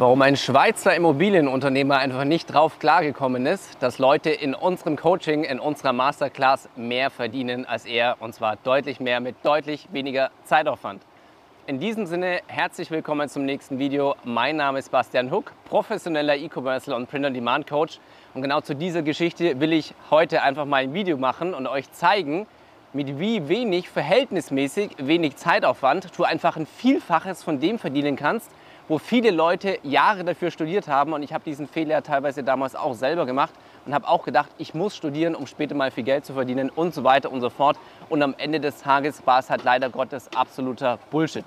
Warum ein Schweizer Immobilienunternehmer einfach nicht drauf klargekommen ist, dass Leute in unserem Coaching, in unserer Masterclass mehr verdienen als er und zwar deutlich mehr mit deutlich weniger Zeitaufwand. In diesem Sinne herzlich willkommen zum nächsten Video. Mein Name ist Bastian Huck, professioneller E-Commerce und Print-on-Demand-Coach und genau zu dieser Geschichte will ich heute einfach mal ein Video machen und euch zeigen, mit wie wenig verhältnismäßig wenig Zeitaufwand du einfach ein Vielfaches von dem verdienen kannst, wo viele Leute Jahre dafür studiert haben. Und ich habe diesen Fehler teilweise damals auch selber gemacht und habe auch gedacht, ich muss studieren, um später mal viel Geld zu verdienen und so weiter und so fort. Und am Ende des Tages war es halt leider Gottes absoluter Bullshit.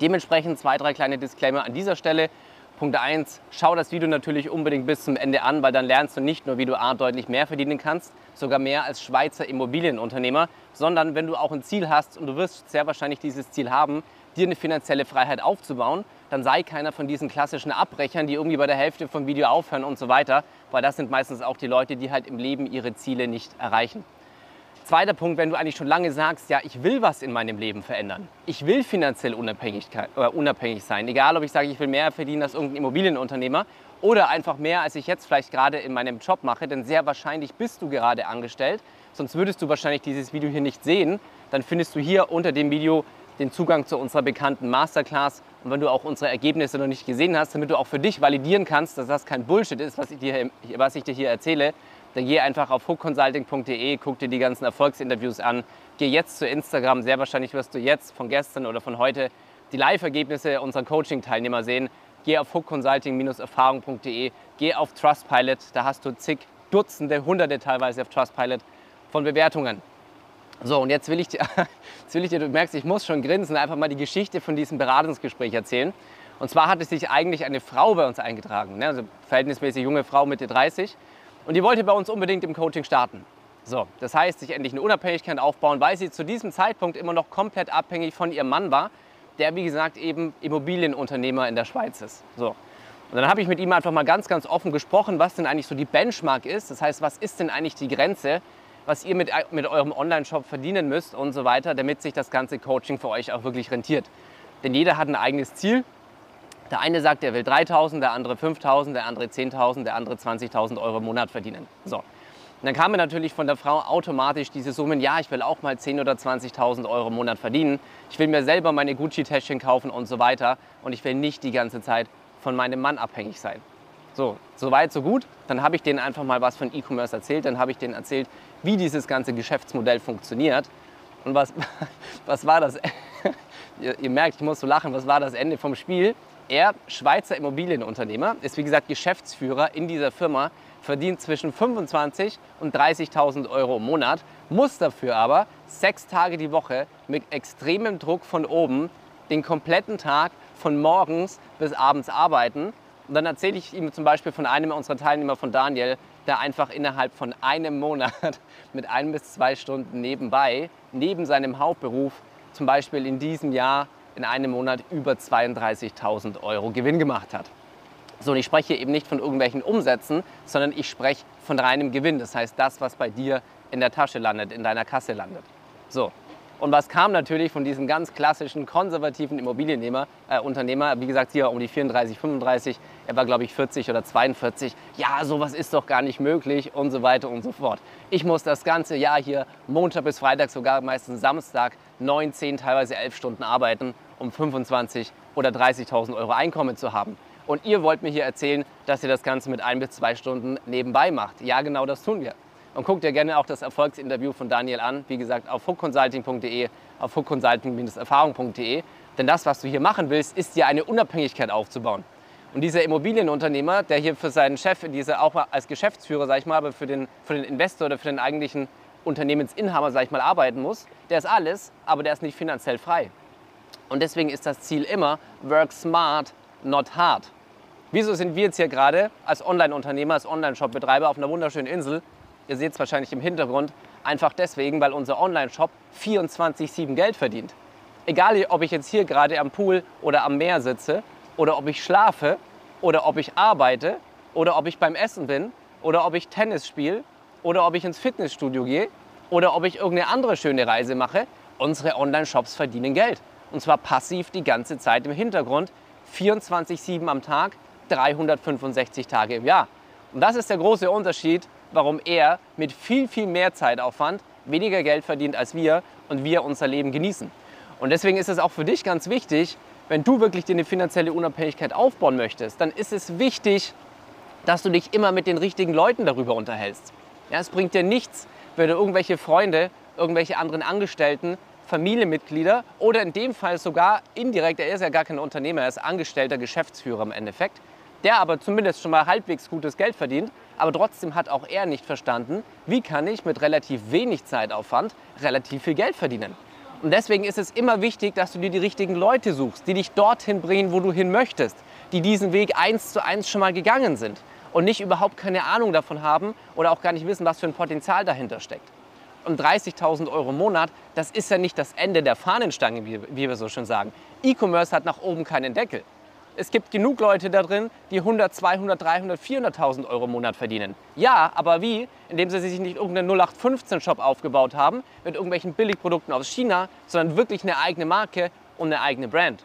Dementsprechend zwei, drei kleine Disclaimer an dieser Stelle. Punkt 1, schau das Video natürlich unbedingt bis zum Ende an, weil dann lernst du nicht nur, wie du A deutlich mehr verdienen kannst, sogar mehr als Schweizer Immobilienunternehmer, sondern wenn du auch ein Ziel hast und du wirst sehr wahrscheinlich dieses Ziel haben, dir eine finanzielle Freiheit aufzubauen, dann sei keiner von diesen klassischen Abbrechern, die irgendwie bei der Hälfte vom Video aufhören und so weiter, weil das sind meistens auch die Leute, die halt im Leben ihre Ziele nicht erreichen. Zweiter Punkt, wenn du eigentlich schon lange sagst, ja, ich will was in meinem Leben verändern. Ich will finanziell unabhängig, äh, unabhängig sein. Egal, ob ich sage, ich will mehr verdienen als irgendein Immobilienunternehmer oder einfach mehr, als ich jetzt vielleicht gerade in meinem Job mache, denn sehr wahrscheinlich bist du gerade angestellt. Sonst würdest du wahrscheinlich dieses Video hier nicht sehen. Dann findest du hier unter dem Video den Zugang zu unserer bekannten Masterclass. Und wenn du auch unsere Ergebnisse noch nicht gesehen hast, damit du auch für dich validieren kannst, dass das kein Bullshit ist, was ich dir, was ich dir hier erzähle, dann geh einfach auf hookconsulting.de, guck dir die ganzen Erfolgsinterviews an. Geh jetzt zu Instagram. Sehr wahrscheinlich wirst du jetzt von gestern oder von heute die Live-Ergebnisse unserer Coaching-Teilnehmer sehen. Geh auf hookconsulting-erfahrung.de, geh auf Trustpilot. Da hast du zig Dutzende, Hunderte teilweise auf Trustpilot von Bewertungen. So, und jetzt will, ich dir, jetzt will ich dir, du merkst, ich muss schon grinsen, einfach mal die Geschichte von diesem Beratungsgespräch erzählen. Und zwar hatte sich eigentlich eine Frau bei uns eingetragen, ne? also verhältnismäßig junge Frau Mitte 30. Und die wollte bei uns unbedingt im Coaching starten. So, das heißt, sich endlich eine Unabhängigkeit aufbauen, weil sie zu diesem Zeitpunkt immer noch komplett abhängig von ihrem Mann war, der wie gesagt eben Immobilienunternehmer in der Schweiz ist. So. Und dann habe ich mit ihm einfach mal ganz, ganz offen gesprochen, was denn eigentlich so die Benchmark ist. Das heißt, was ist denn eigentlich die Grenze, was ihr mit, mit eurem Online-Shop verdienen müsst und so weiter, damit sich das ganze Coaching für euch auch wirklich rentiert. Denn jeder hat ein eigenes Ziel. Der eine sagt, er will 3.000, der andere 5.000, der andere 10.000, der andere 20.000 Euro im Monat verdienen. So. Und dann kam mir natürlich von der Frau automatisch diese Summen, ja, ich will auch mal 10.000 oder 20.000 Euro im Monat verdienen. Ich will mir selber meine Gucci-Täschchen kaufen und so weiter. Und ich will nicht die ganze Zeit von meinem Mann abhängig sein. So, so weit, so gut. Dann habe ich denen einfach mal was von E-Commerce erzählt. Dann habe ich denen erzählt, wie dieses ganze Geschäftsmodell funktioniert. Und was, was war das? ihr, ihr merkt, ich muss so lachen. Was war das Ende vom Spiel? Er, Schweizer Immobilienunternehmer, ist wie gesagt Geschäftsführer in dieser Firma, verdient zwischen 25.000 und 30.000 Euro im Monat, muss dafür aber sechs Tage die Woche mit extremem Druck von oben den kompletten Tag von morgens bis abends arbeiten. Und dann erzähle ich ihm zum Beispiel von einem unserer Teilnehmer, von Daniel, der einfach innerhalb von einem Monat mit ein bis zwei Stunden nebenbei, neben seinem Hauptberuf, zum Beispiel in diesem Jahr in einem Monat über 32.000 Euro Gewinn gemacht hat. So, und ich spreche eben nicht von irgendwelchen Umsätzen, sondern ich spreche von reinem Gewinn. Das heißt, das, was bei dir in der Tasche landet, in deiner Kasse landet. So, und was kam natürlich von diesem ganz klassischen konservativen Immobilienunternehmer, äh, Unternehmer, wie gesagt, hier um die 34, 35, er war glaube ich 40 oder 42, ja, sowas ist doch gar nicht möglich und so weiter und so fort. Ich muss das ganze Jahr hier Montag bis Freitag, sogar meistens Samstag, 9, 10, teilweise 11 Stunden arbeiten, um 25 oder 30.000 Euro Einkommen zu haben. Und ihr wollt mir hier erzählen, dass ihr das Ganze mit ein bis zwei Stunden nebenbei macht. Ja, genau das tun wir. Und guck dir gerne auch das Erfolgsinterview von Daniel an. Wie gesagt, auf hookconsulting.de, auf hookconsulting-erfahrung.de. Denn das, was du hier machen willst, ist dir eine Unabhängigkeit aufzubauen. Und dieser Immobilienunternehmer, der hier für seinen Chef, diese auch als Geschäftsführer, sag ich mal, aber für den, für den Investor oder für den eigentlichen Unternehmensinhaber, sag ich mal, arbeiten muss, der ist alles, aber der ist nicht finanziell frei. Und deswegen ist das Ziel immer, work smart, not hard. Wieso sind wir jetzt hier gerade als Online-Unternehmer, als Online-Shop-Betreiber auf einer wunderschönen Insel Ihr seht es wahrscheinlich im Hintergrund. Einfach deswegen, weil unser Online-Shop 24-7 Geld verdient. Egal, ob ich jetzt hier gerade am Pool oder am Meer sitze oder ob ich schlafe oder ob ich arbeite oder ob ich beim Essen bin oder ob ich Tennis spiele oder ob ich ins Fitnessstudio gehe oder ob ich irgendeine andere schöne Reise mache, unsere Online-Shops verdienen Geld. Und zwar passiv die ganze Zeit im Hintergrund. 24-7 am Tag, 365 Tage im Jahr. Und das ist der große Unterschied, warum er mit viel, viel mehr Zeitaufwand weniger Geld verdient als wir und wir unser Leben genießen. Und deswegen ist es auch für dich ganz wichtig, wenn du wirklich dir eine finanzielle Unabhängigkeit aufbauen möchtest, dann ist es wichtig, dass du dich immer mit den richtigen Leuten darüber unterhältst. Ja, es bringt dir nichts, wenn du irgendwelche Freunde, irgendwelche anderen Angestellten, Familienmitglieder oder in dem Fall sogar indirekt, er ist ja gar kein Unternehmer, er ist Angestellter Geschäftsführer im Endeffekt, der aber zumindest schon mal halbwegs gutes Geld verdient, aber trotzdem hat auch er nicht verstanden, wie kann ich mit relativ wenig Zeitaufwand relativ viel Geld verdienen. Und deswegen ist es immer wichtig, dass du dir die richtigen Leute suchst, die dich dorthin bringen, wo du hin möchtest, die diesen Weg eins zu eins schon mal gegangen sind und nicht überhaupt keine Ahnung davon haben oder auch gar nicht wissen, was für ein Potenzial dahinter steckt. Und 30.000 Euro im Monat, das ist ja nicht das Ende der Fahnenstange, wie, wir so schön sagen. E-Commerce hat nach oben keinen Deckel. Es gibt genug Leute da drin, die 100, 200, 300, 400.000 Euro im Monat verdienen. Ja, aber wie? Indem sie sich nicht irgendeinen 0815-Shop aufgebaut haben mit irgendwelchen Billigprodukten aus China, sondern wirklich eine eigene Marke und eine eigene Brand.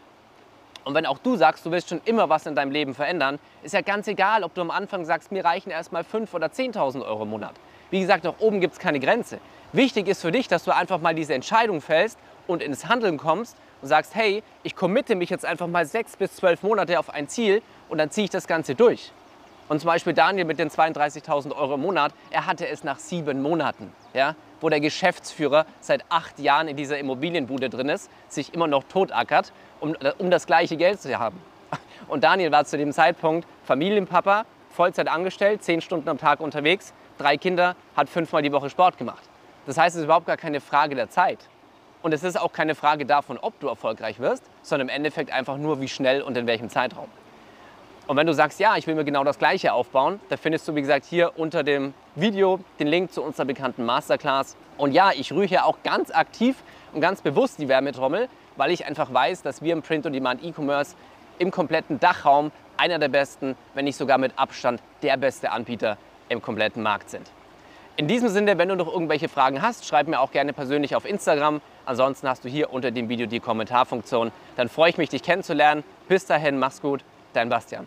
Und wenn auch du sagst, du willst schon immer was in deinem Leben verändern, ist ja ganz egal, ob du am Anfang sagst, mir reichen erstmal 5.000 oder 10.000 Euro im Monat. Wie gesagt, nach oben gibt es keine Grenze. Wichtig ist für dich, dass du einfach mal diese Entscheidung fällst und ins Handeln kommst und sagst, hey, ich committe mich jetzt einfach mal sechs bis zwölf Monate auf ein Ziel und dann ziehe ich das Ganze durch. Und zum Beispiel Daniel mit den 32.000 Euro im Monat, er hatte es nach sieben Monaten, ja, wo der Geschäftsführer seit acht Jahren in dieser Immobilienbude drin ist, sich immer noch totackert, um, um das gleiche Geld zu haben. Und Daniel war zu dem Zeitpunkt Familienpapa, Vollzeit angestellt, zehn Stunden am Tag unterwegs, drei Kinder, hat fünfmal die Woche Sport gemacht. Das heißt, es ist überhaupt gar keine Frage der Zeit. Und es ist auch keine Frage davon, ob du erfolgreich wirst, sondern im Endeffekt einfach nur, wie schnell und in welchem Zeitraum. Und wenn du sagst, ja, ich will mir genau das Gleiche aufbauen, dann findest du, wie gesagt, hier unter dem Video den Link zu unserer bekannten Masterclass. Und ja, ich rühre hier auch ganz aktiv und ganz bewusst die Wärmetrommel, weil ich einfach weiß, dass wir im Print- und Demand-E-Commerce im kompletten Dachraum einer der besten, wenn nicht sogar mit Abstand der beste Anbieter im kompletten Markt sind. In diesem Sinne, wenn du noch irgendwelche Fragen hast, schreib mir auch gerne persönlich auf Instagram. Ansonsten hast du hier unter dem Video die Kommentarfunktion. Dann freue ich mich, dich kennenzulernen. Bis dahin, mach's gut, dein Bastian.